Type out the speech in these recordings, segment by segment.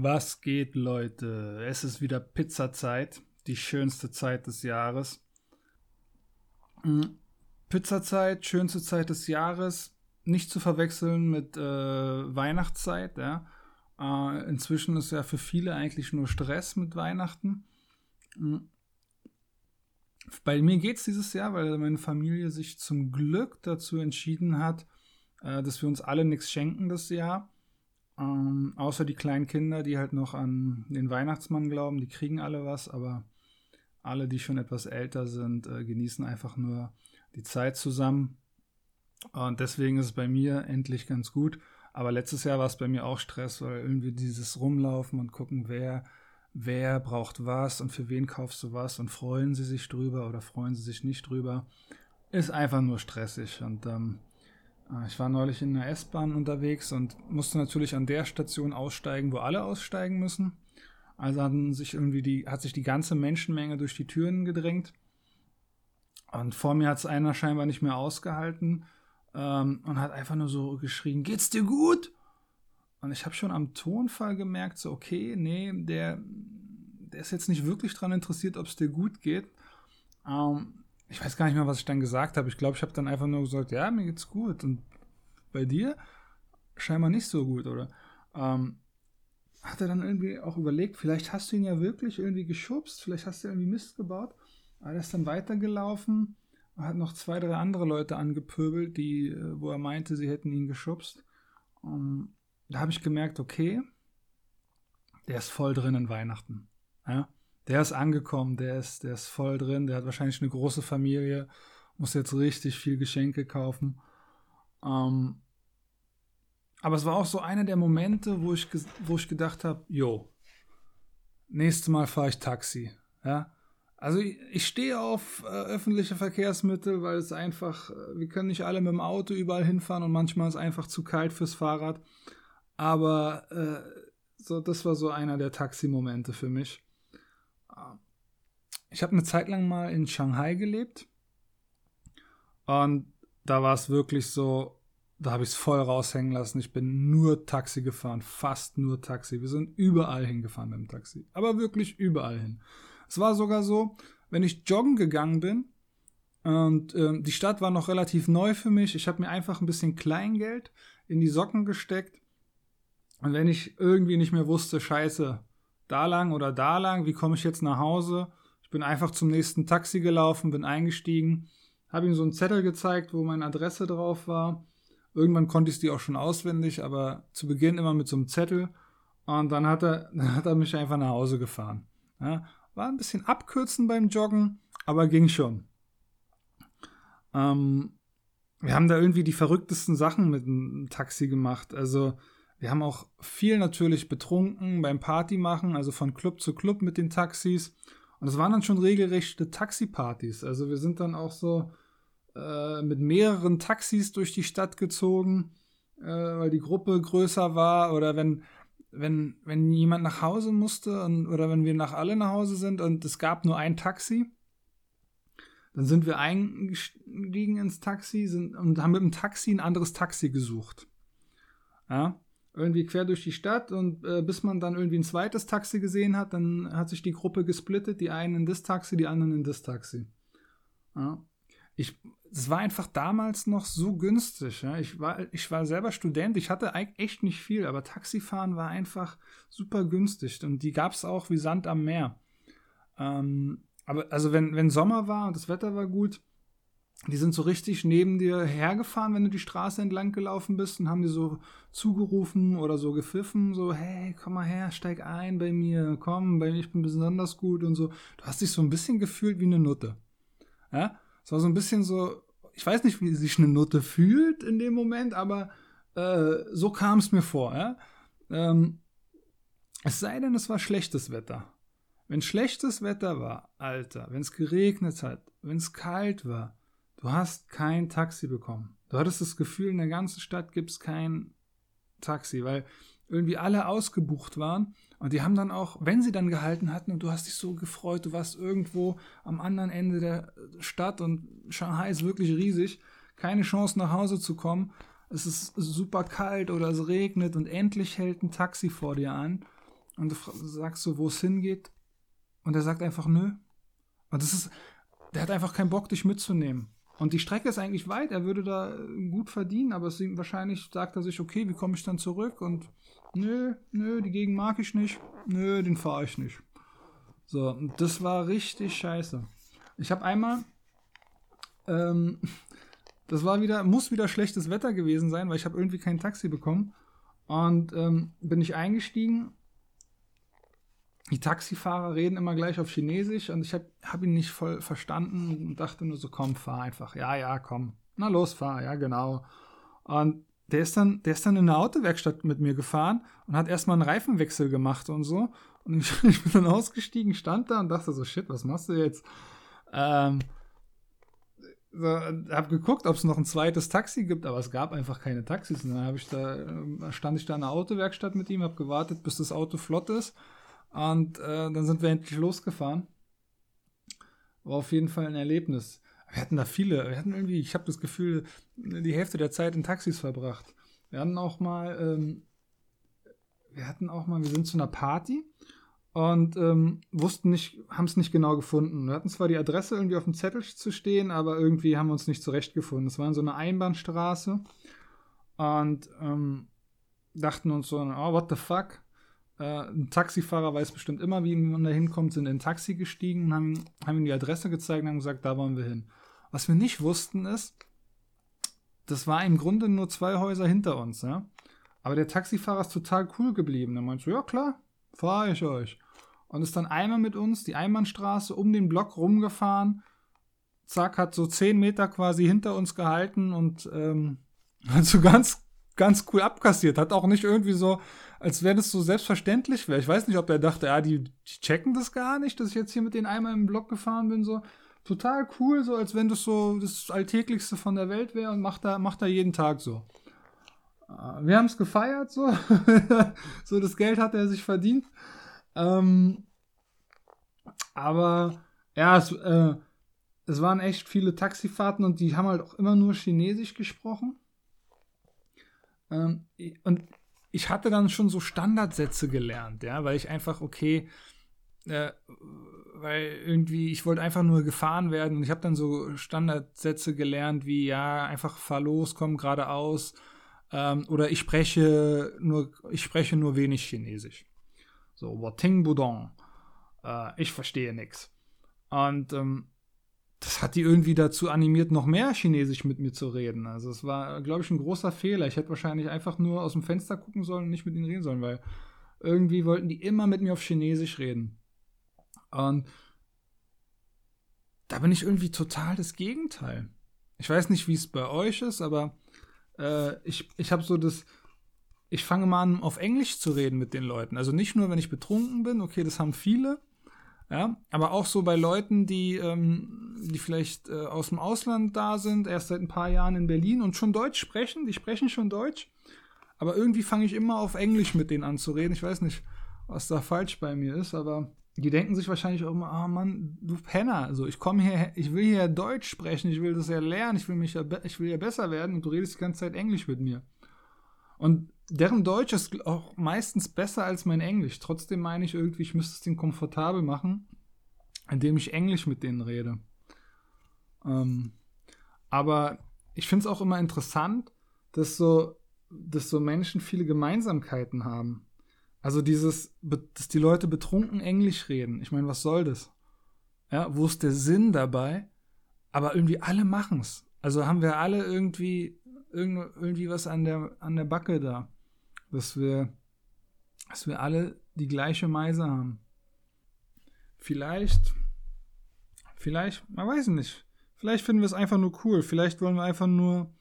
Was geht, Leute? Es ist wieder Pizzazeit, die schönste Zeit des Jahres. Hm, Pizzazeit, schönste Zeit des Jahres, nicht zu verwechseln mit äh, Weihnachtszeit. Ja? Äh, inzwischen ist ja für viele eigentlich nur Stress mit Weihnachten. Hm. Bei mir geht es dieses Jahr, weil meine Familie sich zum Glück dazu entschieden hat, äh, dass wir uns alle nichts schenken das Jahr ähm, außer die kleinen Kinder, die halt noch an den Weihnachtsmann glauben, die kriegen alle was, aber alle, die schon etwas älter sind, äh, genießen einfach nur die Zeit zusammen. Und deswegen ist es bei mir endlich ganz gut. Aber letztes Jahr war es bei mir auch Stress, weil irgendwie dieses Rumlaufen und gucken, wer, wer braucht was und für wen kaufst du was und freuen sie sich drüber oder freuen sie sich nicht drüber, ist einfach nur stressig. Und ähm, ich war neulich in einer S-Bahn unterwegs und musste natürlich an der Station aussteigen, wo alle aussteigen müssen. Also hatten sich irgendwie die, hat sich die ganze Menschenmenge durch die Türen gedrängt. Und vor mir hat es einer scheinbar nicht mehr ausgehalten ähm, und hat einfach nur so geschrien: Geht's dir gut? Und ich habe schon am Tonfall gemerkt, so, okay, nee, der, der ist jetzt nicht wirklich daran interessiert, ob es dir gut geht. Ähm, ich weiß gar nicht mehr, was ich dann gesagt habe. Ich glaube, ich habe dann einfach nur gesagt, ja, mir geht's gut. Und bei dir scheinbar nicht so gut, oder? Ähm, hat er dann irgendwie auch überlegt, vielleicht hast du ihn ja wirklich irgendwie geschubst, vielleicht hast du irgendwie Mist gebaut. Aber er ist dann weitergelaufen hat noch zwei, drei andere Leute angepöbelt, die, äh, wo er meinte, sie hätten ihn geschubst. Um, da habe ich gemerkt, okay, der ist voll drin in Weihnachten. Ja? Der ist angekommen, der ist, der ist voll drin, der hat wahrscheinlich eine große Familie, muss jetzt richtig viel Geschenke kaufen. Ähm, aber es war auch so einer der Momente, wo ich, wo ich gedacht habe, jo, nächstes Mal fahre ich Taxi. Ja? Also ich, ich stehe auf äh, öffentliche Verkehrsmittel, weil es einfach, äh, wir können nicht alle mit dem Auto überall hinfahren und manchmal ist es einfach zu kalt fürs Fahrrad. Aber äh, so, das war so einer der Taxi-Momente für mich. Ich habe eine Zeit lang mal in Shanghai gelebt. Und da war es wirklich so, da habe ich es voll raushängen lassen. Ich bin nur Taxi gefahren, fast nur Taxi. Wir sind überall hingefahren mit dem Taxi, aber wirklich überall hin. Es war sogar so, wenn ich joggen gegangen bin und äh, die Stadt war noch relativ neu für mich, ich habe mir einfach ein bisschen Kleingeld in die Socken gesteckt. Und wenn ich irgendwie nicht mehr wusste, scheiße, da lang oder da lang, wie komme ich jetzt nach Hause? Ich bin einfach zum nächsten Taxi gelaufen, bin eingestiegen, habe ihm so einen Zettel gezeigt, wo meine Adresse drauf war. Irgendwann konnte ich die auch schon auswendig, aber zu Beginn immer mit so einem Zettel. Und dann hat er, dann hat er mich einfach nach Hause gefahren. Ja, war ein bisschen abkürzen beim Joggen, aber ging schon. Ähm, wir haben da irgendwie die verrücktesten Sachen mit dem Taxi gemacht. Also wir haben auch viel natürlich betrunken beim Party machen, also von Club zu Club mit den Taxis. Und es waren dann schon regelrechte Taxipartys. Also wir sind dann auch so äh, mit mehreren Taxis durch die Stadt gezogen, äh, weil die Gruppe größer war. Oder wenn, wenn, wenn jemand nach Hause musste und, oder wenn wir nach alle nach Hause sind und es gab nur ein Taxi, dann sind wir eingestiegen ins Taxi sind, und haben mit dem Taxi ein anderes Taxi gesucht. Ja irgendwie quer durch die Stadt und äh, bis man dann irgendwie ein zweites Taxi gesehen hat, dann hat sich die Gruppe gesplittet, die einen in das Taxi, die anderen in das Taxi. Ja. Ich, es war einfach damals noch so günstig. Ja. Ich, war, ich war selber Student, ich hatte echt nicht viel, aber Taxifahren war einfach super günstig und die gab es auch wie Sand am Meer. Ähm, aber also wenn, wenn Sommer war und das Wetter war gut, die sind so richtig neben dir hergefahren, wenn du die Straße entlang gelaufen bist und haben dir so zugerufen oder so gepfiffen, so, hey, komm mal her, steig ein bei mir, komm, bei mir, ich bin besonders gut und so. Du hast dich so ein bisschen gefühlt wie eine Nutte. Ja? Es war so ein bisschen so, ich weiß nicht, wie sich eine Nutte fühlt in dem Moment, aber äh, so kam es mir vor, ja. Ähm, es sei denn, es war schlechtes Wetter. Wenn schlechtes Wetter war, Alter, wenn es geregnet hat, wenn es kalt war, Du hast kein Taxi bekommen. Du hattest das Gefühl, in der ganzen Stadt gibt es kein Taxi, weil irgendwie alle ausgebucht waren und die haben dann auch, wenn sie dann gehalten hatten und du hast dich so gefreut, du warst irgendwo am anderen Ende der Stadt und Shanghai ist wirklich riesig, keine Chance nach Hause zu kommen, es ist super kalt oder es regnet und endlich hält ein Taxi vor dir an und du sagst so, wo es hingeht und er sagt einfach nö. Und das ist, der hat einfach keinen Bock, dich mitzunehmen. Und die Strecke ist eigentlich weit, er würde da gut verdienen, aber es, wahrscheinlich sagt er sich, okay, wie komme ich dann zurück? Und nö, nö, die Gegend mag ich nicht, nö, den fahre ich nicht. So, das war richtig scheiße. Ich habe einmal, ähm, das war wieder, muss wieder schlechtes Wetter gewesen sein, weil ich habe irgendwie kein Taxi bekommen. Und ähm, bin ich eingestiegen die Taxifahrer reden immer gleich auf Chinesisch und ich habe hab ihn nicht voll verstanden und dachte nur so, komm, fahr einfach. Ja, ja, komm. Na los, fahr, ja, genau. Und der ist dann, der ist dann in eine Autowerkstatt mit mir gefahren und hat erstmal einen Reifenwechsel gemacht und so. Und ich, ich, bin dann ausgestiegen, stand da und dachte so, shit, was machst du jetzt? Ähm, so, hab geguckt, ob es noch ein zweites Taxi gibt, aber es gab einfach keine Taxis. Und dann ich da, ähm, stand ich da in der Autowerkstatt mit ihm, habe gewartet, bis das Auto flott ist und äh, dann sind wir endlich losgefahren. War auf jeden Fall ein Erlebnis. Wir hatten da viele, wir hatten irgendwie, ich habe das Gefühl, die Hälfte der Zeit in Taxis verbracht. Wir hatten auch mal, ähm, wir hatten auch mal, wir sind zu einer Party und ähm, wussten nicht, haben es nicht genau gefunden. Wir hatten zwar die Adresse irgendwie auf dem Zettel zu stehen, aber irgendwie haben wir uns nicht zurechtgefunden. Es war in so einer Einbahnstraße und ähm, dachten uns so, oh, what the fuck? Äh, ein Taxifahrer weiß bestimmt immer, wie man da hinkommt, sind in ein Taxi gestiegen und haben, haben ihm die Adresse gezeigt und haben gesagt, da wollen wir hin. Was wir nicht wussten ist, das war im Grunde nur zwei Häuser hinter uns, ja. Aber der Taxifahrer ist total cool geblieben. Er meinte so, ja klar, fahre ich euch. Und ist dann einmal mit uns die Einbahnstraße um den Block rumgefahren. Zack, hat so zehn Meter quasi hinter uns gehalten und ähm, hat so ganz, ganz cool abkassiert. Hat auch nicht irgendwie so als wäre das so selbstverständlich wäre. Ich weiß nicht, ob er dachte, ja, die, die, checken das gar nicht, dass ich jetzt hier mit denen einmal im Block gefahren bin, so total cool, so als wenn das so das Alltäglichste von der Welt wäre und macht da, macht da jeden Tag so. Äh, wir haben es gefeiert, so. so das Geld hat er sich verdient. Ähm, aber ja, es, äh, es waren echt viele Taxifahrten und die haben halt auch immer nur Chinesisch gesprochen. Ähm, und ich hatte dann schon so Standardsätze gelernt, ja, weil ich einfach, okay, äh, weil irgendwie, ich wollte einfach nur gefahren werden und ich habe dann so Standardsätze gelernt, wie, ja, einfach fahr los, komm geradeaus, ähm, oder ich spreche nur, ich spreche nur wenig Chinesisch. So, Wating Budong. Äh, ich verstehe nichts. Und ähm, das hat die irgendwie dazu animiert, noch mehr Chinesisch mit mir zu reden. Also es war, glaube ich, ein großer Fehler. Ich hätte wahrscheinlich einfach nur aus dem Fenster gucken sollen und nicht mit ihnen reden sollen, weil irgendwie wollten die immer mit mir auf Chinesisch reden. Und da bin ich irgendwie total das Gegenteil. Ich weiß nicht, wie es bei euch ist, aber äh, ich, ich habe so das, ich fange mal an, auf Englisch zu reden mit den Leuten. Also nicht nur, wenn ich betrunken bin, okay, das haben viele, ja, aber auch so bei Leuten, die, ähm, die vielleicht äh, aus dem Ausland da sind, erst seit ein paar Jahren in Berlin und schon Deutsch sprechen, die sprechen schon Deutsch. Aber irgendwie fange ich immer auf Englisch mit denen an zu reden. Ich weiß nicht, was da falsch bei mir ist, aber die denken sich wahrscheinlich auch immer, ah oh Mann, du Penner, also ich komme hier, ich will hier Deutsch sprechen, ich will das ja lernen, ich will mich ja, ich will ja besser werden und du redest die ganze Zeit Englisch mit mir. Und deren Deutsch ist auch meistens besser als mein Englisch. Trotzdem meine ich irgendwie, ich müsste es denen komfortabel machen, indem ich Englisch mit denen rede. Ähm, aber ich finde es auch immer interessant, dass so, dass so Menschen viele Gemeinsamkeiten haben. Also dieses, dass die Leute betrunken Englisch reden. Ich meine, was soll das? Ja, wo ist der Sinn dabei? Aber irgendwie alle machen es. Also haben wir alle irgendwie, irgendwie was an der, an der Backe da dass wir, dass wir alle die gleiche Meise haben. Vielleicht, vielleicht, man weiß nicht. Vielleicht finden wir es einfach nur cool. Vielleicht wollen wir einfach nur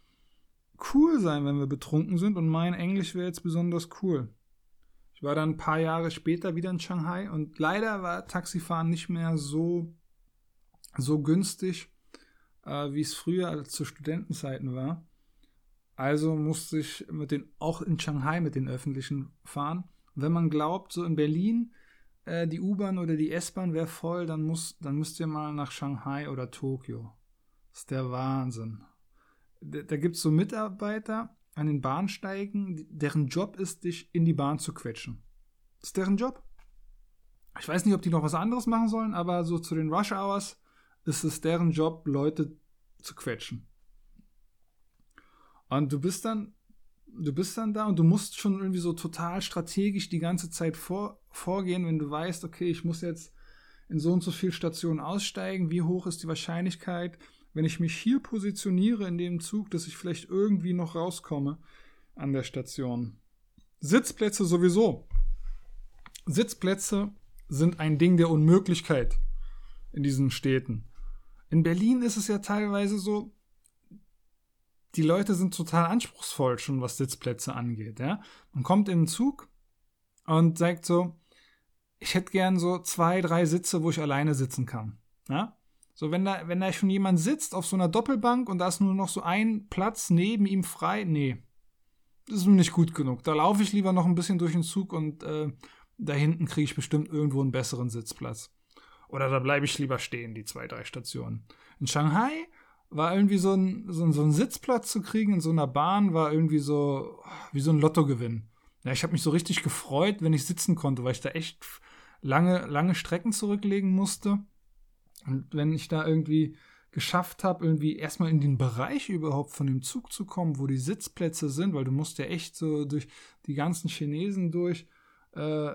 cool sein, wenn wir betrunken sind und mein Englisch wäre jetzt besonders cool. Ich war dann ein paar Jahre später wieder in Shanghai und leider war Taxifahren nicht mehr so, so günstig, äh, wie es früher zu Studentenzeiten war. Also musste ich mit den, auch in Shanghai mit den öffentlichen fahren. Wenn man glaubt, so in Berlin äh, die U-Bahn oder die S-Bahn wäre voll, dann, muss, dann müsst ihr mal nach Shanghai oder Tokio. Das ist der Wahnsinn. Da, da gibt es so Mitarbeiter an den Bahnsteigen, deren Job ist, dich in die Bahn zu quetschen. Das ist deren Job. Ich weiß nicht, ob die noch was anderes machen sollen, aber so zu den Rush Hours ist es deren Job, Leute zu quetschen. Und du bist dann, du bist dann da und du musst schon irgendwie so total strategisch die ganze Zeit vor, vorgehen, wenn du weißt, okay, ich muss jetzt in so und so viel Stationen aussteigen, wie hoch ist die Wahrscheinlichkeit, wenn ich mich hier positioniere in dem Zug, dass ich vielleicht irgendwie noch rauskomme an der Station. Sitzplätze sowieso. Sitzplätze sind ein Ding der Unmöglichkeit in diesen Städten. In Berlin ist es ja teilweise so, die Leute sind total anspruchsvoll schon, was Sitzplätze angeht. Ja? Man kommt in den Zug und sagt so, ich hätte gern so zwei, drei Sitze, wo ich alleine sitzen kann. Ja? So, wenn da, wenn da schon jemand sitzt auf so einer Doppelbank und da ist nur noch so ein Platz neben ihm frei, nee, das ist mir nicht gut genug. Da laufe ich lieber noch ein bisschen durch den Zug und äh, da hinten kriege ich bestimmt irgendwo einen besseren Sitzplatz. Oder da bleibe ich lieber stehen, die zwei, drei Stationen. In Shanghai war irgendwie so ein, so, so ein Sitzplatz zu kriegen in so einer Bahn, war irgendwie so wie so ein Lottogewinn. Ja, ich habe mich so richtig gefreut, wenn ich sitzen konnte, weil ich da echt lange, lange Strecken zurücklegen musste. Und wenn ich da irgendwie geschafft habe, irgendwie erstmal in den Bereich überhaupt von dem Zug zu kommen, wo die Sitzplätze sind, weil du musst ja echt so durch die ganzen Chinesen durch. Äh,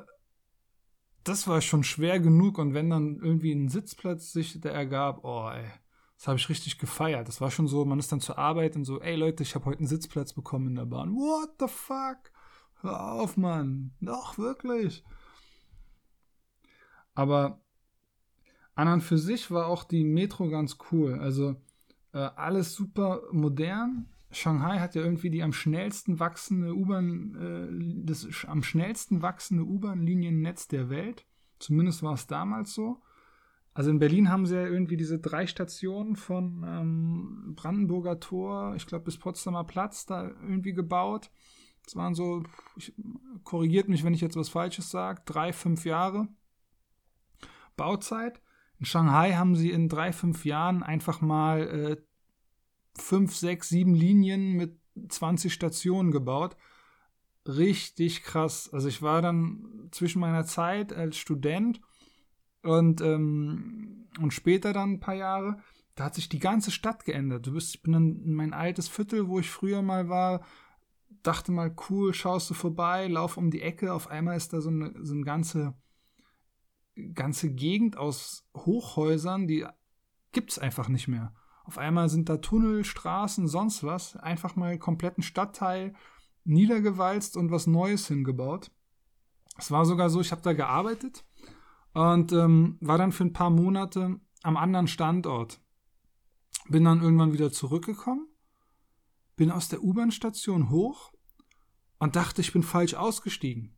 das war schon schwer genug und wenn dann irgendwie ein Sitzplatz sich da ergab, oh ey, das habe ich richtig gefeiert. Das war schon so, man ist dann zur Arbeit und so, ey Leute, ich habe heute einen Sitzplatz bekommen in der Bahn. What the fuck? Hör auf, Mann. Doch, wirklich. Aber an und für sich war auch die Metro ganz cool. Also äh, alles super modern. Shanghai hat ja irgendwie die am schnellsten wachsende U-Bahn, äh, das am schnellsten wachsende U-Bahn-Liniennetz der Welt. Zumindest war es damals so. Also in Berlin haben sie ja irgendwie diese drei Stationen von ähm, Brandenburger Tor, ich glaube bis Potsdamer Platz da irgendwie gebaut. Das waren so, ich, korrigiert mich, wenn ich jetzt was Falsches sage, drei, fünf Jahre Bauzeit. In Shanghai haben sie in drei, fünf Jahren einfach mal äh, fünf, sechs, sieben Linien mit 20 Stationen gebaut. Richtig krass. Also ich war dann zwischen meiner Zeit als Student und, ähm, und später dann ein paar Jahre, da hat sich die ganze Stadt geändert. Du bist, ich bin dann in mein altes Viertel, wo ich früher mal war, dachte mal, cool, schaust du vorbei, lauf um die Ecke, auf einmal ist da so eine, so eine ganze ganze Gegend aus Hochhäusern, die gibt es einfach nicht mehr. Auf einmal sind da Tunnel, Straßen, sonst was, einfach mal kompletten Stadtteil niedergewalzt und was Neues hingebaut. Es war sogar so, ich habe da gearbeitet und ähm, war dann für ein paar Monate am anderen Standort. Bin dann irgendwann wieder zurückgekommen, bin aus der U-Bahn-Station hoch und dachte, ich bin falsch ausgestiegen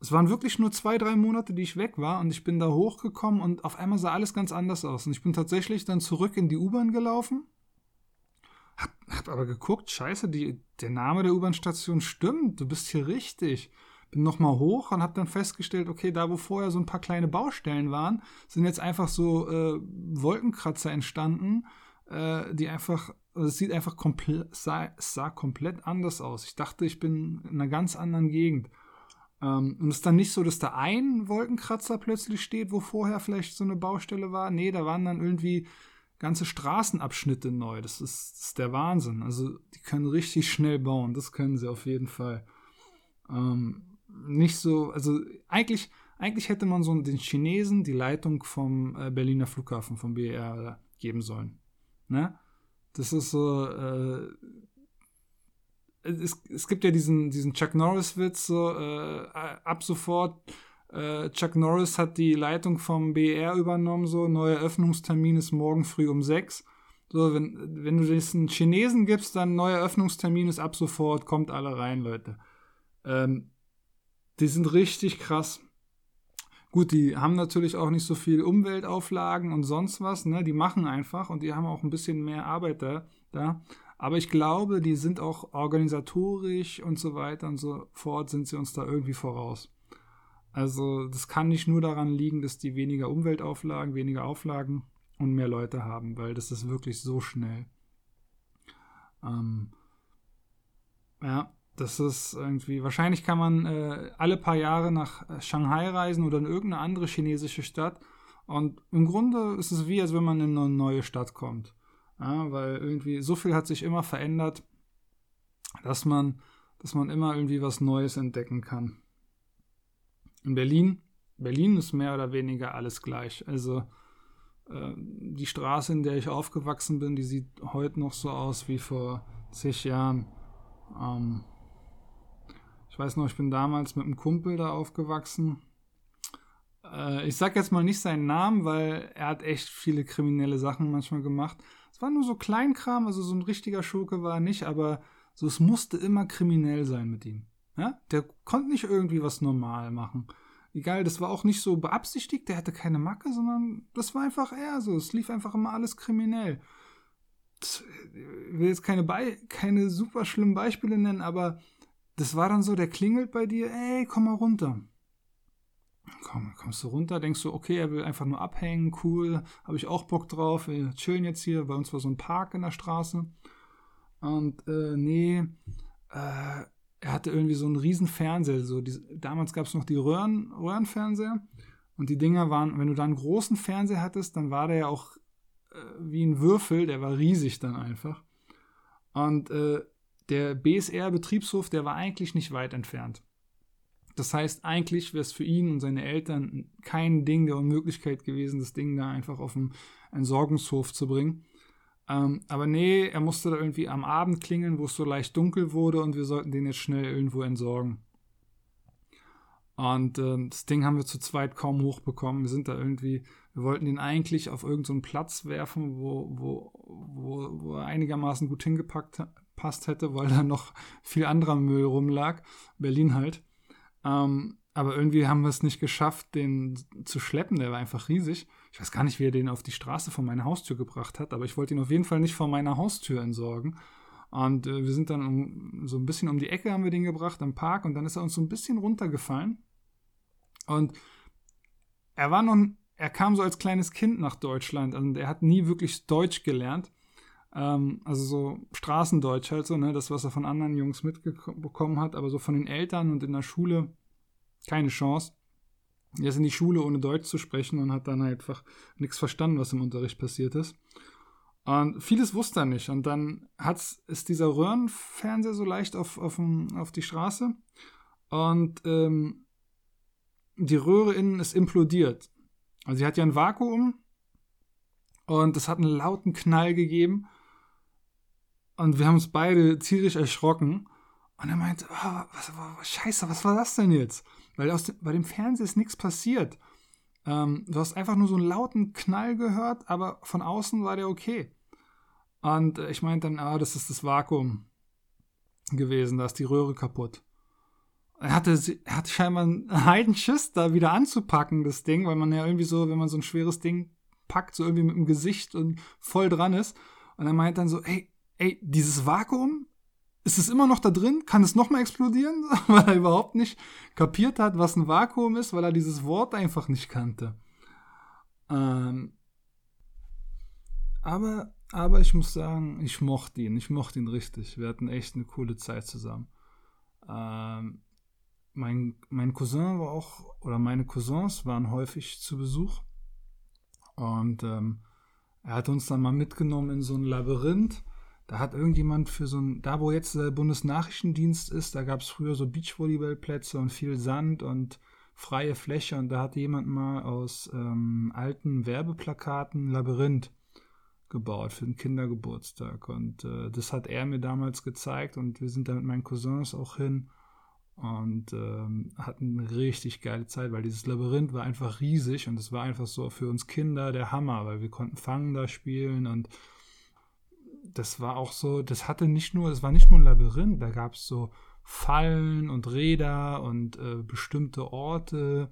es waren wirklich nur zwei, drei Monate, die ich weg war und ich bin da hochgekommen und auf einmal sah alles ganz anders aus. Und ich bin tatsächlich dann zurück in die U-Bahn gelaufen, hab, hab aber geguckt, scheiße, die, der Name der U-Bahn-Station stimmt, du bist hier richtig. Bin nochmal hoch und hab dann festgestellt, okay, da wo vorher so ein paar kleine Baustellen waren, sind jetzt einfach so äh, Wolkenkratzer entstanden, äh, die einfach, also es sieht einfach komplett, sah, sah komplett anders aus. Ich dachte, ich bin in einer ganz anderen Gegend. Ähm, und es ist dann nicht so, dass da ein Wolkenkratzer plötzlich steht, wo vorher vielleicht so eine Baustelle war. Nee, da waren dann irgendwie ganze Straßenabschnitte neu. Das ist, das ist der Wahnsinn. Also die können richtig schnell bauen. Das können sie auf jeden Fall. Ähm, nicht so, also eigentlich, eigentlich hätte man so den Chinesen die Leitung vom äh, Berliner Flughafen, vom BER, geben sollen. Ne? Das ist so, äh, es, es gibt ja diesen, diesen Chuck Norris-Witz, so, äh, ab sofort, äh, Chuck Norris hat die Leitung vom BR übernommen, so, neuer Öffnungstermin ist morgen früh um sechs. So, wenn, wenn du das einen Chinesen gibst, dann neuer Öffnungstermin ist ab sofort, kommt alle rein, Leute. Ähm, die sind richtig krass. Gut, die haben natürlich auch nicht so viel Umweltauflagen und sonst was, ne? Die machen einfach und die haben auch ein bisschen mehr Arbeit da. da. Aber ich glaube, die sind auch organisatorisch und so weiter und so fort, sind sie uns da irgendwie voraus. Also das kann nicht nur daran liegen, dass die weniger Umweltauflagen, weniger Auflagen und mehr Leute haben, weil das ist wirklich so schnell. Ähm, ja, Das ist irgendwie, wahrscheinlich kann man äh, alle paar Jahre nach Shanghai reisen oder in irgendeine andere chinesische Stadt. Und im Grunde ist es wie, als wenn man in eine neue Stadt kommt. Ja, weil irgendwie so viel hat sich immer verändert, dass man, dass man immer irgendwie was Neues entdecken kann. In Berlin, Berlin ist mehr oder weniger alles gleich. Also äh, die Straße, in der ich aufgewachsen bin, die sieht heute noch so aus wie vor zig Jahren. Ähm, ich weiß noch, ich bin damals mit einem Kumpel da aufgewachsen. Äh, ich sag jetzt mal nicht seinen Namen, weil er hat echt viele kriminelle Sachen manchmal gemacht. Es war nur so Kleinkram, also so ein richtiger Schurke war er nicht, aber so es musste immer kriminell sein mit ihm. Ja? Der konnte nicht irgendwie was normal machen. Egal, das war auch nicht so beabsichtigt, der hatte keine Macke, sondern das war einfach er so. Es lief einfach immer alles kriminell. Ich will jetzt keine, Be keine super schlimmen Beispiele nennen, aber das war dann so, der klingelt bei dir, ey, komm mal runter. Komm, kommst du runter, denkst du, okay, er will einfach nur abhängen, cool, habe ich auch Bock drauf, wir chillen jetzt hier, bei uns war so ein Park in der Straße. Und äh, nee, äh, er hatte irgendwie so einen riesen Fernseher, so die, damals gab es noch die Röhren, Röhrenfernseher und die Dinger waren, wenn du da einen großen Fernseher hattest, dann war der ja auch äh, wie ein Würfel, der war riesig dann einfach. Und äh, der BSR-Betriebshof, der war eigentlich nicht weit entfernt. Das heißt, eigentlich wäre es für ihn und seine Eltern kein Ding der Unmöglichkeit gewesen, das Ding da einfach auf den Entsorgungshof zu bringen. Ähm, aber nee, er musste da irgendwie am Abend klingeln, wo es so leicht dunkel wurde und wir sollten den jetzt schnell irgendwo entsorgen. Und äh, das Ding haben wir zu zweit kaum hochbekommen. Wir sind da irgendwie, wir wollten den eigentlich auf irgendeinen so Platz werfen, wo, wo, wo, wo er einigermaßen gut hingepackt passt hätte, weil da noch viel anderer Müll rumlag. Berlin halt. Ähm, aber irgendwie haben wir es nicht geschafft, den zu schleppen. Der war einfach riesig. Ich weiß gar nicht, wie er den auf die Straße vor meine Haustür gebracht hat, aber ich wollte ihn auf jeden Fall nicht vor meiner Haustür entsorgen. Und äh, wir sind dann um, so ein bisschen um die Ecke haben wir den gebracht am Park und dann ist er uns so ein bisschen runtergefallen. Und er war noch, er kam so als kleines Kind nach Deutschland und er hat nie wirklich Deutsch gelernt. Ähm, also so Straßendeutsch halt so, ne, das, was er von anderen Jungs mitbekommen hat, aber so von den Eltern und in der Schule keine Chance. Er ist in die Schule, ohne Deutsch zu sprechen und hat dann einfach nichts verstanden, was im Unterricht passiert ist. Und vieles wusste er nicht. Und dann hat's, ist dieser Röhrenfernseher so leicht auf, auf, auf die Straße. Und ähm, die Röhre innen ist implodiert. Also sie hat ja ein Vakuum und es hat einen lauten Knall gegeben. Und wir haben uns beide tierisch erschrocken. Und er meinte, oh, was, was, scheiße, was war das denn jetzt? Weil aus dem, bei dem Fernseher ist nichts passiert. Ähm, du hast einfach nur so einen lauten Knall gehört, aber von außen war der okay. Und äh, ich meinte dann, ah, das ist das Vakuum gewesen, da ist die Röhre kaputt. Er hatte, er hatte scheinbar einen Heidenschiss, da wieder anzupacken, das Ding, weil man ja irgendwie so, wenn man so ein schweres Ding packt, so irgendwie mit dem Gesicht und voll dran ist. Und er meint dann so, ey, ey, dieses Vakuum, ist es immer noch da drin? Kann es nochmal explodieren? weil er überhaupt nicht kapiert hat, was ein Vakuum ist, weil er dieses Wort einfach nicht kannte. Ähm, aber, aber ich muss sagen, ich mochte ihn. Ich mochte ihn richtig. Wir hatten echt eine coole Zeit zusammen. Ähm, mein, mein Cousin war auch, oder meine Cousins waren häufig zu Besuch. Und ähm, er hat uns dann mal mitgenommen in so ein Labyrinth da hat irgendjemand für so ein, da wo jetzt der Bundesnachrichtendienst ist, da gab es früher so Beachvolleyballplätze und viel Sand und freie Fläche und da hat jemand mal aus ähm, alten Werbeplakaten Labyrinth gebaut für den Kindergeburtstag und äh, das hat er mir damals gezeigt und wir sind da mit meinen Cousins auch hin und ähm, hatten eine richtig geile Zeit, weil dieses Labyrinth war einfach riesig und es war einfach so für uns Kinder der Hammer, weil wir konnten Fangen da spielen und das war auch so, das hatte nicht nur, es war nicht nur ein Labyrinth, da gab es so Fallen und Räder und äh, bestimmte Orte.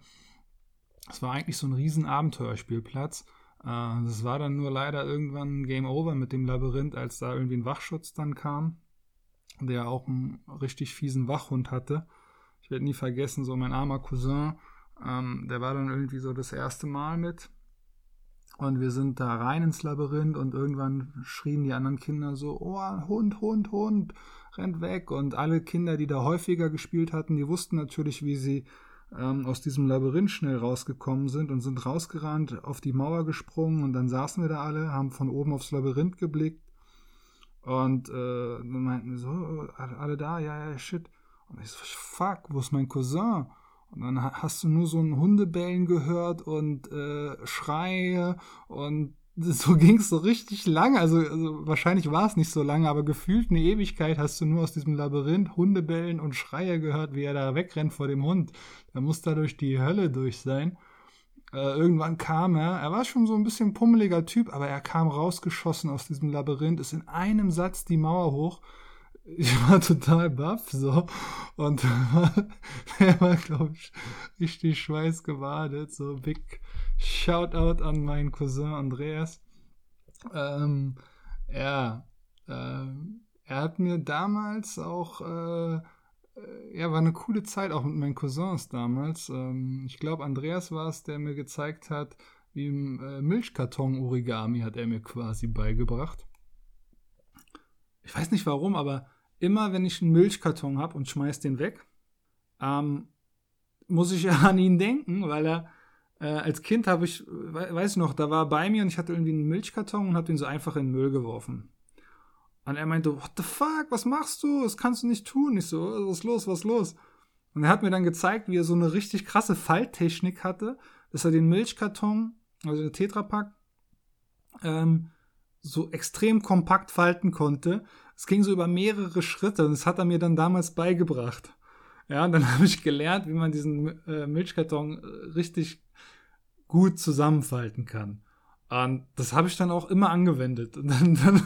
Es war eigentlich so ein riesen Abenteuerspielplatz. Äh, das war dann nur leider irgendwann Game Over mit dem Labyrinth, als da irgendwie ein Wachschutz dann kam, der auch einen richtig fiesen Wachhund hatte. Ich werde nie vergessen, so mein armer Cousin, ähm, der war dann irgendwie so das erste Mal mit. Und wir sind da rein ins Labyrinth und irgendwann schrien die anderen Kinder so, oh, Hund, Hund, Hund, rennt weg. Und alle Kinder, die da häufiger gespielt hatten, die wussten natürlich, wie sie ähm, aus diesem Labyrinth schnell rausgekommen sind und sind rausgerannt, auf die Mauer gesprungen und dann saßen wir da alle, haben von oben aufs Labyrinth geblickt und äh, meinten so, alle, alle da, ja, ja, shit. Und ich so, fuck, wo ist mein Cousin? Und dann hast du nur so ein Hundebellen gehört und äh, Schreie und so ging es so richtig lang. Also, also wahrscheinlich war es nicht so lange, aber gefühlt eine Ewigkeit hast du nur aus diesem Labyrinth Hundebellen und Schreie gehört, wie er da wegrennt vor dem Hund. Er muss da durch die Hölle durch sein. Äh, irgendwann kam er, er war schon so ein bisschen pummeliger Typ, aber er kam rausgeschossen aus diesem Labyrinth, ist in einem Satz die Mauer hoch ich war total baff so und er war, glaube ich, richtig schweißgebadet. So big Shoutout an meinen Cousin Andreas. Ähm, ja, äh, er hat mir damals auch, äh, äh, ja, war eine coole Zeit auch mit meinen Cousins damals. Ähm, ich glaube, Andreas war es, der mir gezeigt hat, wie im äh, Milchkarton-Origami hat er mir quasi beigebracht. Ich weiß nicht warum, aber immer wenn ich einen Milchkarton habe und schmeiß den weg, ähm, muss ich ja an ihn denken, weil er äh, als Kind habe ich, weiß ich noch, da war er bei mir und ich hatte irgendwie einen Milchkarton und habe den so einfach in den Müll geworfen. Und er meinte, what the fuck, was machst du? Das kannst du nicht tun. Ich so, was ist los, was ist los? Und er hat mir dann gezeigt, wie er so eine richtig krasse Falttechnik hatte, dass er den Milchkarton, also den Tetrapack, ähm, so extrem kompakt falten konnte, es ging so über mehrere Schritte und das hat er mir dann damals beigebracht. Ja, und dann habe ich gelernt, wie man diesen äh, Milchkarton äh, richtig gut zusammenfalten kann. Und das habe ich dann auch immer angewendet. Und dann, dann,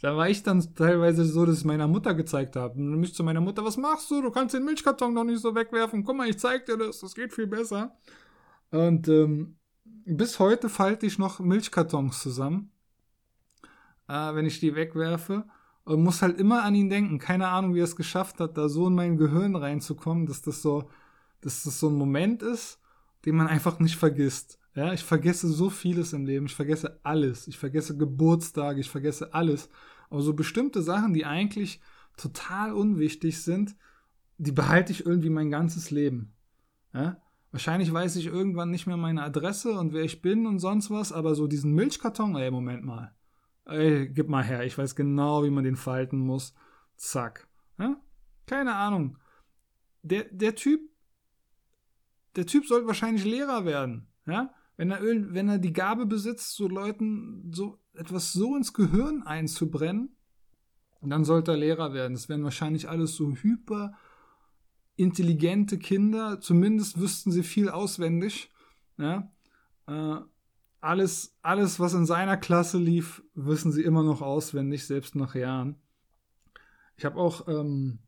da war ich dann teilweise so, dass ich meiner Mutter gezeigt habe. Und dann mich zu meiner Mutter, was machst du? Du kannst den Milchkarton doch nicht so wegwerfen. Guck mal, ich zeig dir das, das geht viel besser. Und ähm, bis heute falte ich noch Milchkartons zusammen, äh, wenn ich die wegwerfe. Und muss halt immer an ihn denken. Keine Ahnung, wie er es geschafft hat, da so in mein Gehirn reinzukommen, dass das so, dass das so ein Moment ist, den man einfach nicht vergisst. Ja, ich vergesse so vieles im Leben. Ich vergesse alles. Ich vergesse Geburtstage. Ich vergesse alles. Aber so bestimmte Sachen, die eigentlich total unwichtig sind, die behalte ich irgendwie mein ganzes Leben. Ja? Wahrscheinlich weiß ich irgendwann nicht mehr meine Adresse und wer ich bin und sonst was, aber so diesen Milchkarton, ey, Moment mal. Ey, gib mal her, ich weiß genau, wie man den falten muss. Zack. Ja? Keine Ahnung. Der, der Typ, der Typ sollte wahrscheinlich Lehrer werden. Ja? Wenn er, wenn er die Gabe besitzt, so Leuten so etwas so ins Gehirn einzubrennen, dann sollte er Lehrer werden. Das wären wahrscheinlich alles so hyper intelligente Kinder. Zumindest wüssten sie viel auswendig. Ja? Alles, alles, was in seiner Klasse lief, wissen sie immer noch auswendig, selbst nach Jahren. Ich habe auch, ähm,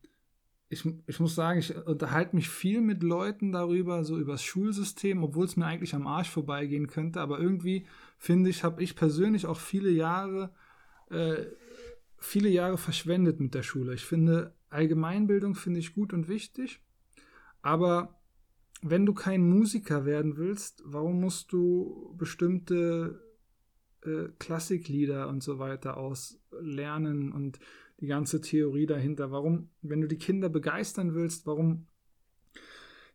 ich, ich muss sagen, ich unterhalte mich viel mit Leuten darüber, so über das Schulsystem, obwohl es mir eigentlich am Arsch vorbeigehen könnte. Aber irgendwie finde ich, habe ich persönlich auch viele Jahre, äh, viele Jahre verschwendet mit der Schule. Ich finde, Allgemeinbildung finde ich gut und wichtig, aber wenn du kein Musiker werden willst, warum musst du bestimmte äh, Klassiklieder und so weiter auslernen und die ganze Theorie dahinter? Warum, wenn du die Kinder begeistern willst, warum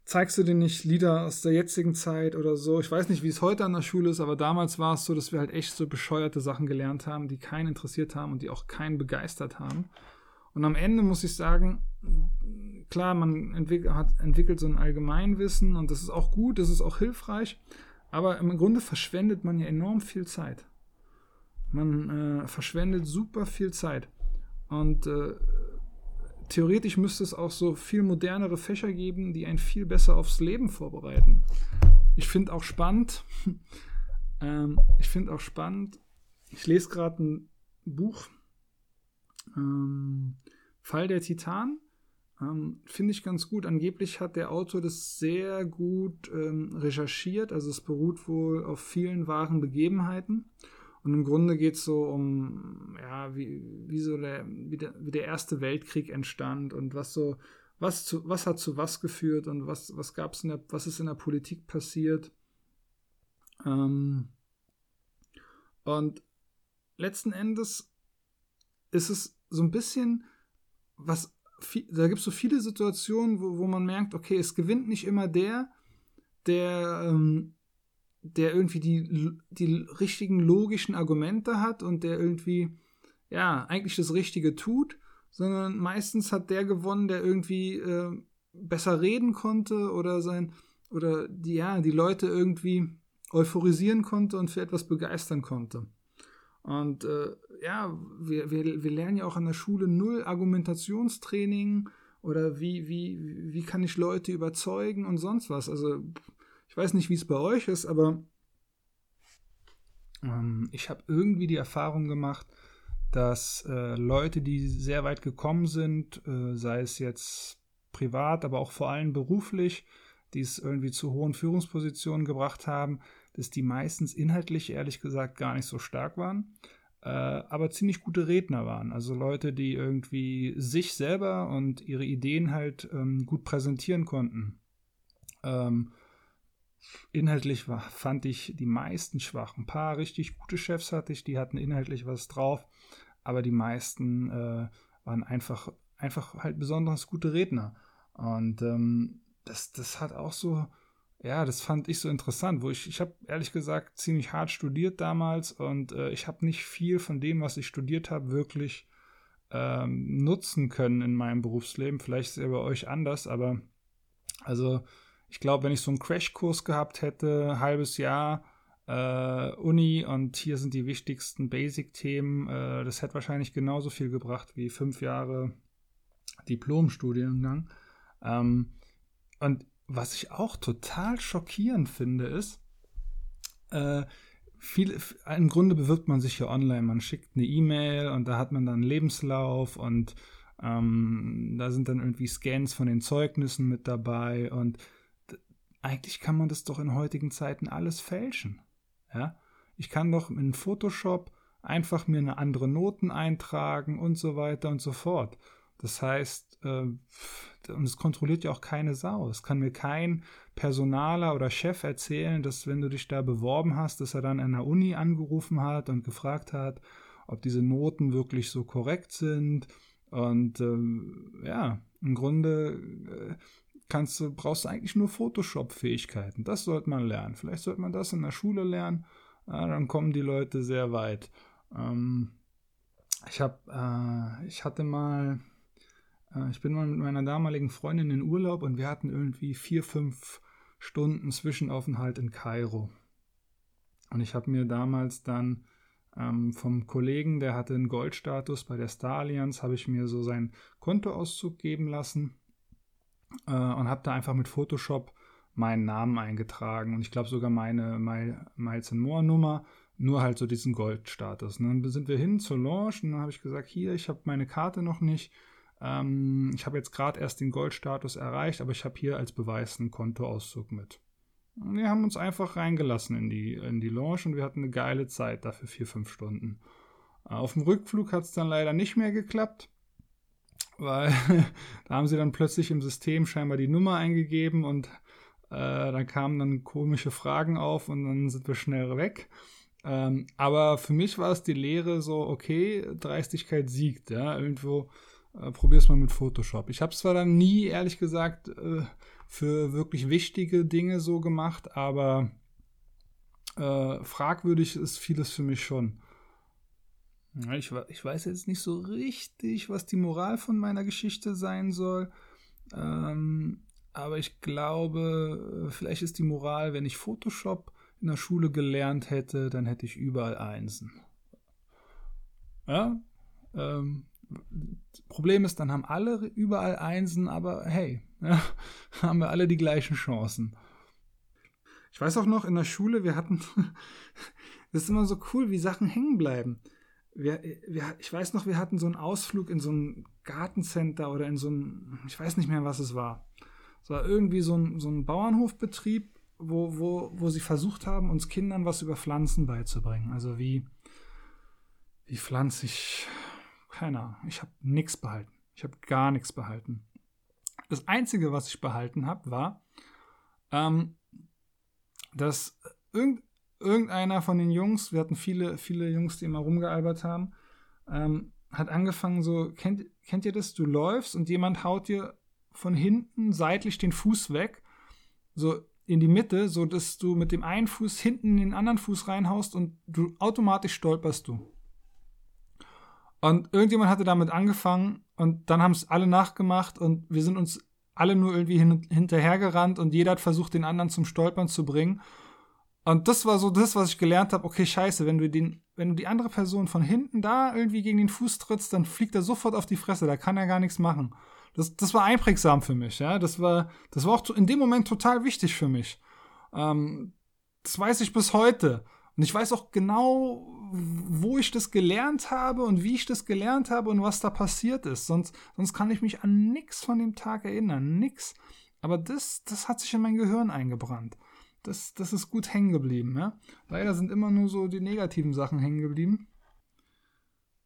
zeigst du denen nicht Lieder aus der jetzigen Zeit oder so? Ich weiß nicht, wie es heute an der Schule ist, aber damals war es so, dass wir halt echt so bescheuerte Sachen gelernt haben, die keinen interessiert haben und die auch keinen begeistert haben. Und am Ende muss ich sagen, klar, man entwickelt, hat, entwickelt so ein Allgemeinwissen und das ist auch gut, das ist auch hilfreich, aber im Grunde verschwendet man ja enorm viel Zeit. Man äh, verschwendet super viel Zeit. Und äh, theoretisch müsste es auch so viel modernere Fächer geben, die einen viel besser aufs Leben vorbereiten. Ich finde auch spannend, ähm, ich finde auch spannend, ich lese gerade ein Buch, ähm, Fall der Titan ähm, Finde ich ganz gut. Angeblich hat der Autor das sehr gut ähm, recherchiert. Also es beruht wohl auf vielen wahren Begebenheiten. Und im Grunde geht es so um, ja, wie, wie so der, wie der, wie der Erste Weltkrieg entstand und was so, was zu, was hat zu was geführt und was, was gab's in der, was ist in der Politik passiert. Ähm, Und letzten Endes ist es so ein bisschen, was, da gibt es so viele Situationen, wo, wo man merkt, okay, es gewinnt nicht immer der, der, ähm, der irgendwie die, die richtigen logischen Argumente hat und der irgendwie, ja, eigentlich das Richtige tut, sondern meistens hat der gewonnen, der irgendwie äh, besser reden konnte oder sein, oder die, ja, die Leute irgendwie euphorisieren konnte und für etwas begeistern konnte. Und äh, ja, wir, wir, wir lernen ja auch an der Schule null Argumentationstraining oder wie, wie, wie kann ich Leute überzeugen und sonst was. Also ich weiß nicht, wie es bei euch ist, aber ähm, ich habe irgendwie die Erfahrung gemacht, dass äh, Leute, die sehr weit gekommen sind, äh, sei es jetzt privat, aber auch vor allem beruflich, die es irgendwie zu hohen Führungspositionen gebracht haben, dass die meistens inhaltlich ehrlich gesagt gar nicht so stark waren, äh, aber ziemlich gute Redner waren. Also Leute, die irgendwie sich selber und ihre Ideen halt ähm, gut präsentieren konnten. Ähm, inhaltlich war, fand ich die meisten schwach. Ein paar richtig gute Chefs hatte ich, die hatten inhaltlich was drauf, aber die meisten äh, waren einfach, einfach halt besonders gute Redner. Und ähm, das, das hat auch so, ja, das fand ich so interessant, wo ich, ich habe ehrlich gesagt ziemlich hart studiert damals und äh, ich habe nicht viel von dem, was ich studiert habe, wirklich ähm, nutzen können in meinem Berufsleben. Vielleicht ist es ja bei euch anders, aber also ich glaube, wenn ich so einen Crashkurs gehabt hätte, halbes Jahr äh, Uni und hier sind die wichtigsten Basic-Themen, äh, das hätte wahrscheinlich genauso viel gebracht wie fünf Jahre Diplom-Studiengang. Ähm, und was ich auch total schockierend finde, ist, äh, viel, im Grunde bewirbt man sich ja online. Man schickt eine E-Mail und da hat man dann einen Lebenslauf und ähm, da sind dann irgendwie Scans von den Zeugnissen mit dabei und eigentlich kann man das doch in heutigen Zeiten alles fälschen. Ja? Ich kann doch in Photoshop einfach mir eine andere Noten eintragen und so weiter und so fort. Das heißt, äh, und es kontrolliert ja auch keine Sau. Es kann mir kein Personaler oder Chef erzählen, dass wenn du dich da beworben hast, dass er dann an der Uni angerufen hat und gefragt hat, ob diese Noten wirklich so korrekt sind. Und ähm, ja, im Grunde äh, kannst du, brauchst du eigentlich nur Photoshop-Fähigkeiten. Das sollte man lernen. Vielleicht sollte man das in der Schule lernen. Ja, dann kommen die Leute sehr weit. Ähm, ich habe, äh, ich hatte mal, ich bin mal mit meiner damaligen Freundin in Urlaub und wir hatten irgendwie vier, fünf Stunden Zwischenaufenthalt in Kairo. Und ich habe mir damals dann ähm, vom Kollegen, der hatte einen Goldstatus bei der Star Allianz, habe ich mir so seinen Kontoauszug geben lassen äh, und habe da einfach mit Photoshop meinen Namen eingetragen und ich glaube sogar meine Miles More Nummer, nur halt so diesen Goldstatus. Und dann sind wir hin zur Launch und dann habe ich gesagt, hier, ich habe meine Karte noch nicht. Ähm, ich habe jetzt gerade erst den Goldstatus erreicht, aber ich habe hier als Beweis einen Kontoauszug mit. Und wir haben uns einfach reingelassen in die, in die Launch und wir hatten eine geile Zeit dafür vier, fünf Stunden. Äh, auf dem Rückflug hat es dann leider nicht mehr geklappt weil da haben sie dann plötzlich im System scheinbar die Nummer eingegeben und äh, dann kamen dann komische Fragen auf und dann sind wir schnell weg. Ähm, aber für mich war es die Lehre so, okay, Dreistigkeit siegt, ja, irgendwo äh, probier's mal mit Photoshop. Ich habe es zwar dann nie, ehrlich gesagt, äh, für wirklich wichtige Dinge so gemacht, aber äh, fragwürdig ist vieles für mich schon. Ich, ich, weiß jetzt nicht so richtig, was die Moral von meiner Geschichte sein soll. Ähm, aber ich glaube, vielleicht ist die Moral, wenn ich Photoshop in der Schule gelernt hätte, dann hätte ich überall Einsen. Ja? Ähm, Problem ist, dann haben alle überall Einsen, aber hey, ja, haben wir alle die gleichen Chancen. Ich weiß auch noch, in der Schule, wir hatten, das ist immer so cool, wie Sachen hängen bleiben wir, wir, ich weiß noch, wir hatten so einen Ausflug in so ein Gartencenter oder in so ein, ich weiß nicht mehr, was es war. Es war irgendwie so ein, so ein Bauernhofbetrieb, wo, wo, wo sie versucht haben, uns Kindern was über Pflanzen beizubringen. Also wie, wie pflanze ich, keine Ahnung, ich habe nichts behalten. Ich habe gar nichts behalten. Das Einzige, was ich behalten habe, war, ähm, dass irgend, irgendeiner von den Jungs, wir hatten viele, viele Jungs, die immer rumgealbert haben, ähm, hat angefangen so, kennt, kennt ihr das? Du läufst und jemand haut dir von hinten seitlich den Fuß weg, so in die Mitte, so dass du mit dem einen Fuß hinten in den anderen Fuß reinhaust und du automatisch stolperst du. Und irgendjemand hatte damit angefangen und dann haben es alle nachgemacht und wir sind uns alle nur irgendwie hin, hinterhergerannt und jeder hat versucht, den anderen zum Stolpern zu bringen. Und das war so das, was ich gelernt habe. Okay, scheiße, wenn du den, wenn du die andere Person von hinten da irgendwie gegen den Fuß trittst, dann fliegt er sofort auf die Fresse. Da kann er gar nichts machen. Das, das war einprägsam für mich, ja. Das war, das war auch in dem Moment total wichtig für mich. Ähm, das weiß ich bis heute. Und ich weiß auch genau, wo ich das gelernt habe und wie ich das gelernt habe und was da passiert ist. Sonst, sonst kann ich mich an nichts von dem Tag erinnern. Nix. Aber das, das hat sich in mein Gehirn eingebrannt. Das, das ist gut hängen geblieben. Ja? Leider sind immer nur so die negativen Sachen hängen geblieben.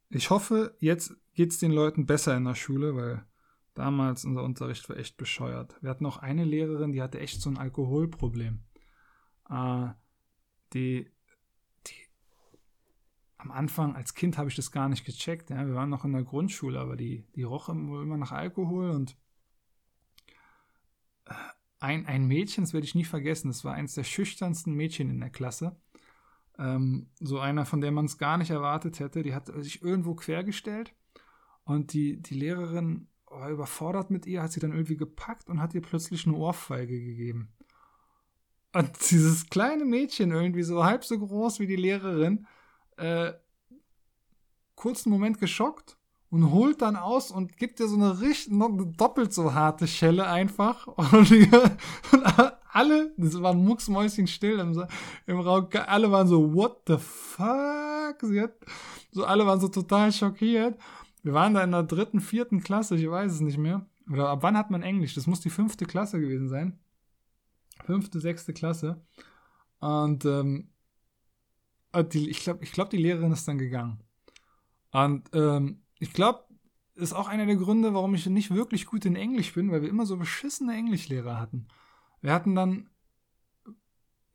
Ich hoffe, jetzt geht es den Leuten besser in der Schule, weil damals unser Unterricht war echt bescheuert. Wir hatten auch eine Lehrerin, die hatte echt so ein Alkoholproblem. Äh, die am Anfang als Kind habe ich das gar nicht gecheckt. Ja. Wir waren noch in der Grundschule, aber die, die roch immer nach Alkohol und äh, ein, ein Mädchen, das werde ich nie vergessen, das war eines der schüchternsten Mädchen in der Klasse. Ähm, so einer, von der man es gar nicht erwartet hätte, die hat sich irgendwo quergestellt und die, die Lehrerin war überfordert mit ihr, hat sie dann irgendwie gepackt und hat ihr plötzlich eine Ohrfeige gegeben. Und dieses kleine Mädchen, irgendwie so halb so groß wie die Lehrerin, äh, kurzen Moment geschockt und holt dann aus und gibt dir so eine richtig doppelt so harte Schelle einfach. Und, und alle, das war mucksmäuschen still im, im Raum, alle waren so, what the fuck? Sie hat, so alle waren so total schockiert. Wir waren da in der dritten, vierten Klasse, ich weiß es nicht mehr. Oder ab wann hat man Englisch? Das muss die fünfte Klasse gewesen sein. Fünfte, sechste Klasse. Und ähm, äh, die, ich glaube, ich glaub, die Lehrerin ist dann gegangen. Und ähm, ich glaube, ist auch einer der Gründe, warum ich nicht wirklich gut in Englisch bin, weil wir immer so beschissene Englischlehrer hatten. Wir hatten dann,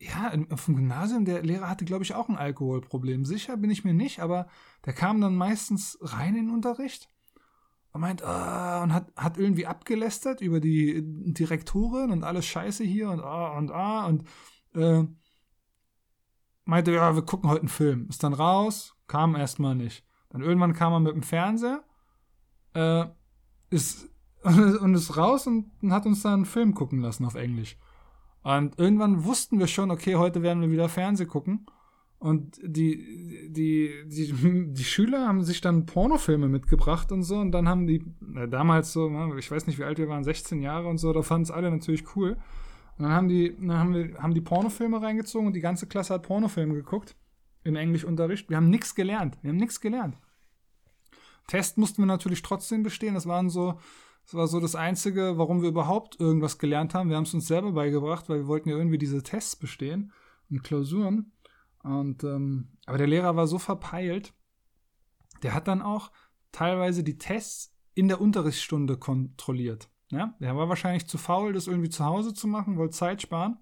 ja, dem Gymnasium, der Lehrer hatte, glaube ich, auch ein Alkoholproblem. Sicher bin ich mir nicht, aber der kam dann meistens rein in den Unterricht und meint, ah, und hat, hat irgendwie abgelästert über die Direktorin und alles Scheiße hier und ah und ah und äh, meinte, ja, wir gucken heute einen Film. Ist dann raus, kam erstmal nicht. Dann irgendwann kam er mit dem Fernseher, äh, ist, und ist raus und hat uns dann einen Film gucken lassen auf Englisch. Und irgendwann wussten wir schon, okay, heute werden wir wieder Fernseh gucken. Und die, die, die, die Schüler haben sich dann Pornofilme mitgebracht und so. Und dann haben die, damals so, ich weiß nicht, wie alt wir waren, 16 Jahre und so, da fanden es alle natürlich cool. Und dann haben die, dann haben wir, haben die Pornofilme reingezogen und die ganze Klasse hat Pornofilme geguckt im Englischunterricht. Wir haben nichts gelernt. Wir haben nichts gelernt. Test mussten wir natürlich trotzdem bestehen. Das waren so, das war so das Einzige, warum wir überhaupt irgendwas gelernt haben. Wir haben es uns selber beigebracht, weil wir wollten ja irgendwie diese Tests bestehen und Klausuren. Und ähm, aber der Lehrer war so verpeilt, der hat dann auch teilweise die Tests in der Unterrichtsstunde kontrolliert. Ja, der war wahrscheinlich zu faul, das irgendwie zu Hause zu machen, wollte Zeit sparen.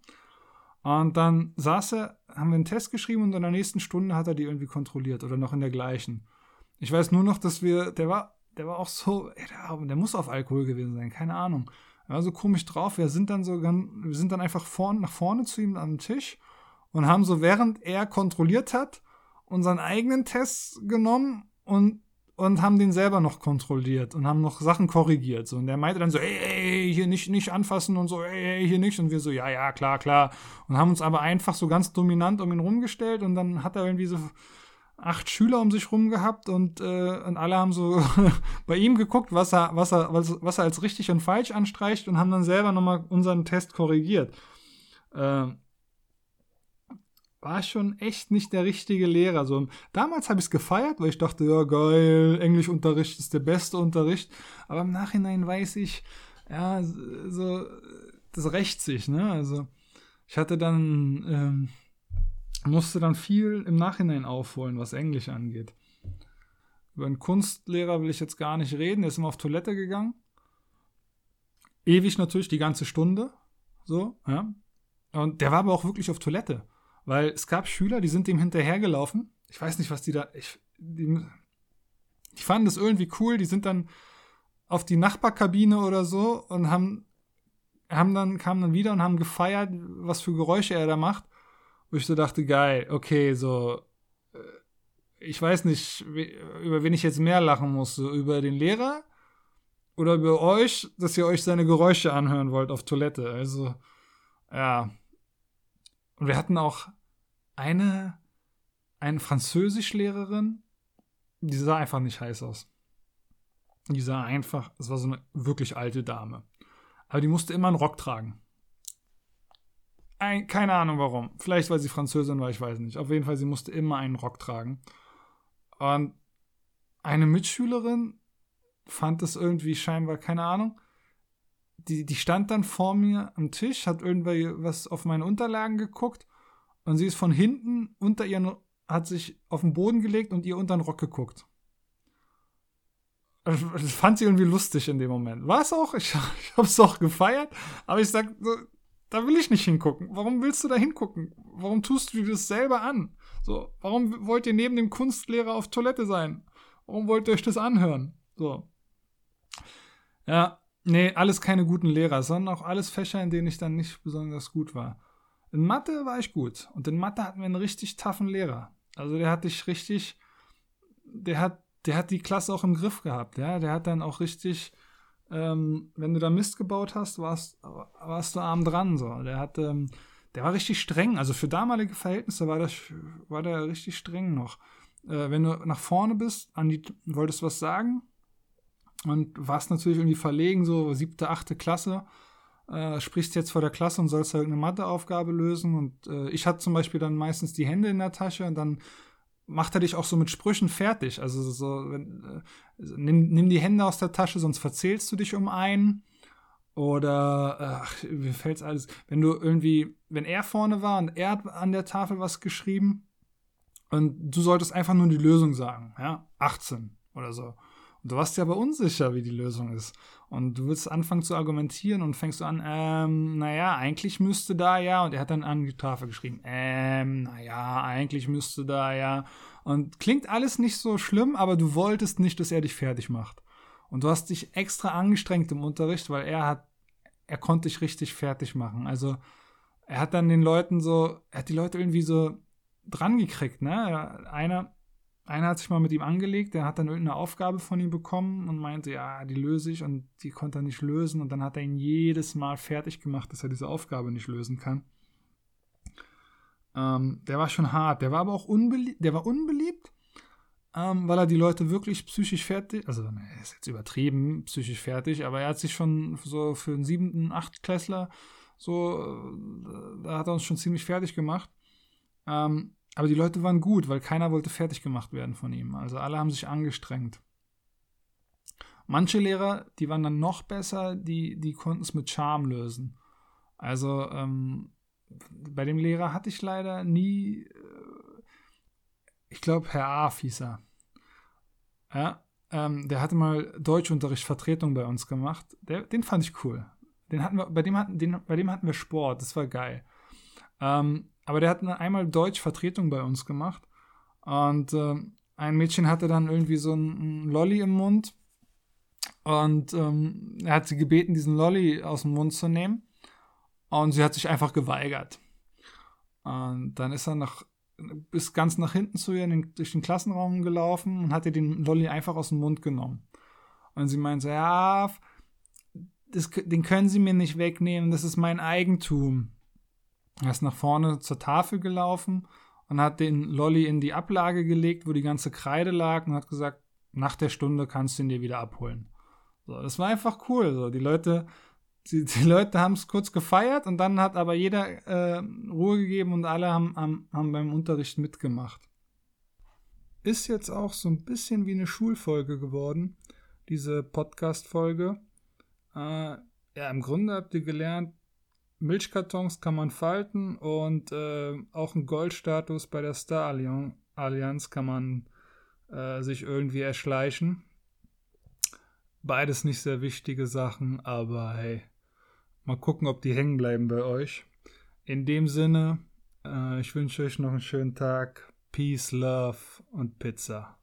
Und dann saß er, haben wir einen Test geschrieben und in der nächsten Stunde hat er die irgendwie kontrolliert oder noch in der gleichen. Ich weiß nur noch, dass wir, der war, der war auch so, der, muss auf Alkohol gewesen sein, keine Ahnung. Er war so komisch drauf. Wir sind dann so, wir sind dann einfach vorn, nach vorne zu ihm am Tisch und haben so, während er kontrolliert hat, unseren eigenen Test genommen und und haben den selber noch kontrolliert und haben noch Sachen korrigiert. So. Und der meinte dann so, ey, ey, hier nicht, nicht anfassen und so, ey, ey, hier nicht. Und wir so, ja, ja, klar, klar. Und haben uns aber einfach so ganz dominant um ihn rumgestellt und dann hat er irgendwie so acht Schüler um sich rum gehabt und, äh, und alle haben so bei ihm geguckt, was er, was, er, was, was er als richtig und falsch anstreicht und haben dann selber nochmal unseren Test korrigiert. Äh, war schon echt nicht der richtige Lehrer. So, damals habe ich es gefeiert, weil ich dachte, ja geil, Englischunterricht ist der beste Unterricht. Aber im Nachhinein weiß ich, ja, so, das rächt sich, ne? Also, ich hatte dann, ähm, musste dann viel im Nachhinein aufholen, was Englisch angeht. Über einen Kunstlehrer will ich jetzt gar nicht reden, der ist immer auf Toilette gegangen. Ewig natürlich, die ganze Stunde. So, ja. Und der war aber auch wirklich auf Toilette. Weil es gab Schüler, die sind dem hinterhergelaufen. Ich weiß nicht, was die da. Ich, die, die fanden das irgendwie cool. Die sind dann auf die Nachbarkabine oder so und haben, haben dann, kamen dann wieder und haben gefeiert, was für Geräusche er da macht. Wo ich so dachte, geil, okay, so, äh, ich weiß nicht, über wen ich jetzt mehr lachen muss. So über den Lehrer oder über euch, dass ihr euch seine Geräusche anhören wollt auf Toilette. Also, ja. Und wir hatten auch eine, eine Französischlehrerin, die sah einfach nicht heiß aus. Die sah einfach, es war so eine wirklich alte Dame. Aber die musste immer einen Rock tragen. Ein, keine Ahnung warum. Vielleicht, weil sie Französin war, ich weiß nicht. Auf jeden Fall, sie musste immer einen Rock tragen. Und eine Mitschülerin fand das irgendwie scheinbar, keine Ahnung. Die, die stand dann vor mir am Tisch, hat irgendwas auf meine Unterlagen geguckt und sie ist von hinten unter ihren, hat sich auf den Boden gelegt und ihr unter den Rock geguckt. Das fand sie irgendwie lustig in dem Moment. War es auch, ich, ich habe es auch gefeiert, aber ich sag, da will ich nicht hingucken. Warum willst du da hingucken? Warum tust du dir das selber an? So, warum wollt ihr neben dem Kunstlehrer auf Toilette sein? Warum wollt ihr euch das anhören? So. Ja, nee, alles keine guten Lehrer, sondern auch alles Fächer, in denen ich dann nicht besonders gut war. In Mathe war ich gut und in Mathe hatten wir einen richtig taffen Lehrer. Also der hat dich richtig, der hat der hat die Klasse auch im Griff gehabt, ja. Der hat dann auch richtig, ähm, wenn du da Mist gebaut hast, warst, warst du arm dran, so. Der hat, ähm, der war richtig streng. Also für damalige Verhältnisse war das, war der richtig streng noch. Äh, wenn du nach vorne bist, an die, wolltest was sagen und warst natürlich irgendwie verlegen, so siebte, achte Klasse, äh, sprichst jetzt vor der Klasse und sollst halt eine Matheaufgabe lösen. Und äh, ich hatte zum Beispiel dann meistens die Hände in der Tasche und dann macht er dich auch so mit Sprüchen fertig. Also so, wenn, äh, nimm, nimm die Hände aus der Tasche, sonst verzählst du dich um einen. Oder, ach, mir fällt's alles. Wenn du irgendwie, wenn er vorne war und er hat an der Tafel was geschrieben und du solltest einfach nur die Lösung sagen, ja, 18 oder so. Und du warst dir aber unsicher, wie die Lösung ist. Und du willst anfangen zu argumentieren und fängst du an, ähm, naja, eigentlich müsste da ja, und er hat dann an die Tafel geschrieben, ähm, naja, eigentlich müsste da ja. Und klingt alles nicht so schlimm, aber du wolltest nicht, dass er dich fertig macht. Und du hast dich extra angestrengt im Unterricht, weil er hat, er konnte dich richtig fertig machen. Also, er hat dann den Leuten so, er hat die Leute irgendwie so dran gekriegt, ne? Einer, einer hat sich mal mit ihm angelegt, der hat dann irgendeine Aufgabe von ihm bekommen und meinte, ja, die löse ich und die konnte er nicht lösen und dann hat er ihn jedes Mal fertig gemacht, dass er diese Aufgabe nicht lösen kann. Ähm, der war schon hart, der war aber auch unbeliebt, der war unbeliebt, ähm, weil er die Leute wirklich psychisch fertig, also er ist jetzt übertrieben psychisch fertig, aber er hat sich schon so für einen siebten, acht Klässler so, äh, da hat er uns schon ziemlich fertig gemacht. Ähm, aber die Leute waren gut, weil keiner wollte fertig gemacht werden von ihm. Also alle haben sich angestrengt. Manche Lehrer, die waren dann noch besser, die, die konnten es mit Charme lösen. Also ähm, bei dem Lehrer hatte ich leider nie, äh, ich glaube, Herr A. hieß er. Ja, ähm, der hatte mal Deutschunterricht Vertretung bei uns gemacht. Der, den fand ich cool. Den hatten wir, bei, dem hatten, den, bei dem hatten wir Sport, das war geil. Ähm, aber der hat einmal Deutsch Vertretung bei uns gemacht. Und äh, ein Mädchen hatte dann irgendwie so ein, ein Lolli im Mund. Und ähm, er hat sie gebeten, diesen Lolli aus dem Mund zu nehmen. Und sie hat sich einfach geweigert. Und dann ist er nach, bis ganz nach hinten zu ihr den, durch den Klassenraum gelaufen und hat ihr den Lolli einfach aus dem Mund genommen. Und sie meinte, ja, das, den können sie mir nicht wegnehmen, das ist mein Eigentum. Er ist nach vorne zur Tafel gelaufen und hat den Lolly in die Ablage gelegt, wo die ganze Kreide lag und hat gesagt, nach der Stunde kannst du ihn dir wieder abholen. So, das war einfach cool. So, die Leute, die, die Leute haben es kurz gefeiert und dann hat aber jeder äh, Ruhe gegeben und alle haben, haben, haben beim Unterricht mitgemacht. Ist jetzt auch so ein bisschen wie eine Schulfolge geworden, diese Podcast-Folge. Äh, ja, im Grunde habt ihr gelernt, Milchkartons kann man falten und äh, auch einen Goldstatus bei der Star Allianz kann man äh, sich irgendwie erschleichen. Beides nicht sehr wichtige Sachen, aber hey, mal gucken, ob die hängen bleiben bei euch. In dem Sinne, Äh, ich wünsche euch noch einen schönen Tag. Peace, Love und Pizza.